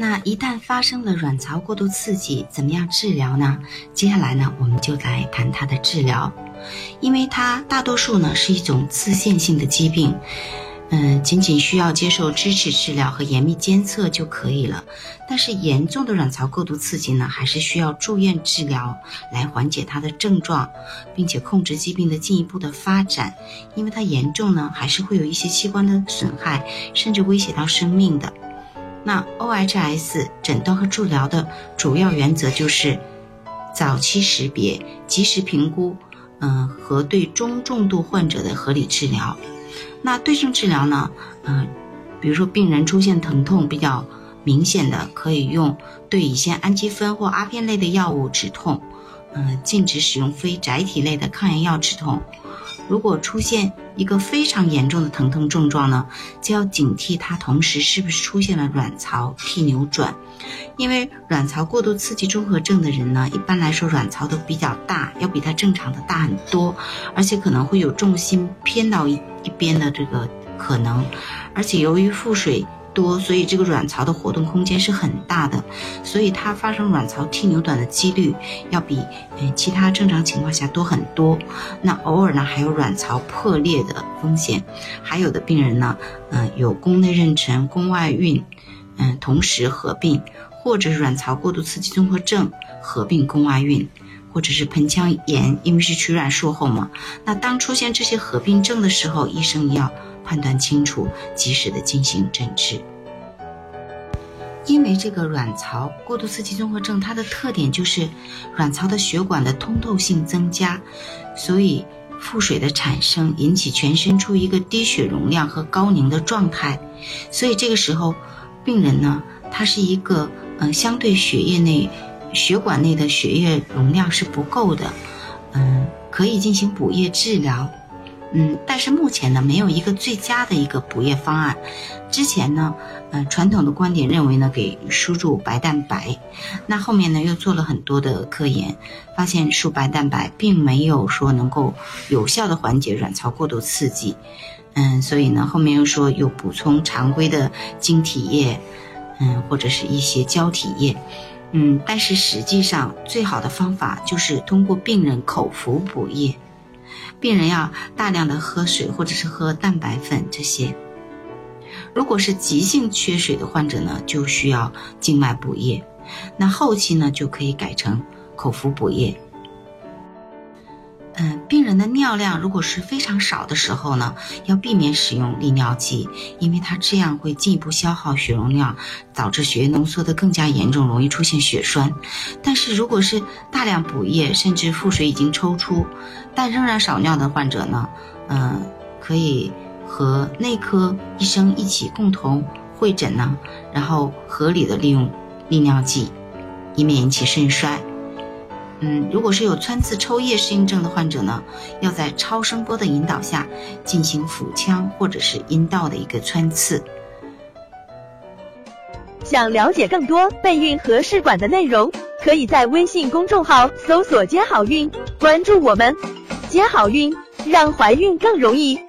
那一旦发生了卵巢过度刺激，怎么样治疗呢？接下来呢，我们就来谈它的治疗，因为它大多数呢是一种自限性的疾病，嗯，仅仅需要接受支持治疗和严密监测就可以了。但是严重的卵巢过度刺激呢，还是需要住院治疗来缓解它的症状，并且控制疾病的进一步的发展。因为它严重呢，还是会有一些器官的损害，甚至威胁到生命的。那 OHS 诊断和治疗的主要原则就是早期识别、及时评估，嗯，和对中重度患者的合理治疗。那对症治疗呢？嗯，比如说病人出现疼痛比较明显的，可以用对乙酰氨基酚或阿片类的药物止痛，嗯，禁止使用非甾体类的抗炎药止痛。如果出现一个非常严重的疼痛症状呢，就要警惕它同时是不是出现了卵巢替扭转，因为卵巢过度刺激综合症的人呢，一般来说卵巢都比较大，要比它正常的大很多，而且可能会有重心偏到一一边的这个可能，而且由于腹水。多，所以这个卵巢的活动空间是很大的，所以它发生卵巢替扭短的几率要比嗯其他正常情况下多很多。那偶尔呢还有卵巢破裂的风险，还有的病人呢，嗯有宫内妊娠、宫外孕，嗯同时合并，或者是卵巢过度刺激综合症合并宫外孕，或者是盆腔炎，因为是取卵术后嘛。那当出现这些合并症的时候，医生要。判断清楚，及时的进行诊治。因为这个卵巢过度刺激综合症，它的特点就是卵巢的血管的通透性增加，所以腹水的产生引起全身处于一个低血容量和高凝的状态，所以这个时候病人呢，他是一个嗯相对血液内血管内的血液容量是不够的，嗯，可以进行补液治疗。嗯，但是目前呢，没有一个最佳的一个补液方案。之前呢，嗯，传统的观点认为呢，给输注白蛋白。那后面呢，又做了很多的科研，发现输白蛋白并没有说能够有效的缓解卵巢过度刺激。嗯，所以呢，后面又说有补充常规的晶体液，嗯，或者是一些胶体液。嗯，但是实际上最好的方法就是通过病人口服补液。病人要大量的喝水，或者是喝蛋白粉这些。如果是急性缺水的患者呢，就需要静脉补液。那后期呢，就可以改成口服补液。人的尿量如果是非常少的时候呢，要避免使用利尿剂，因为它这样会进一步消耗血容量，导致血液浓缩的更加严重，容易出现血栓。但是如果是大量补液，甚至腹水已经抽出，但仍然少尿的患者呢，嗯，可以和内科医生一起共同会诊呢，然后合理的利用利尿剂，以免引起肾衰。嗯，如果是有穿刺抽液适应症的患者呢，要在超声波的引导下进行腹腔或者是阴道的一个穿刺。想了解更多备孕和试管的内容，可以在微信公众号搜索“接好运”，关注我们，接好运，让怀孕更容易。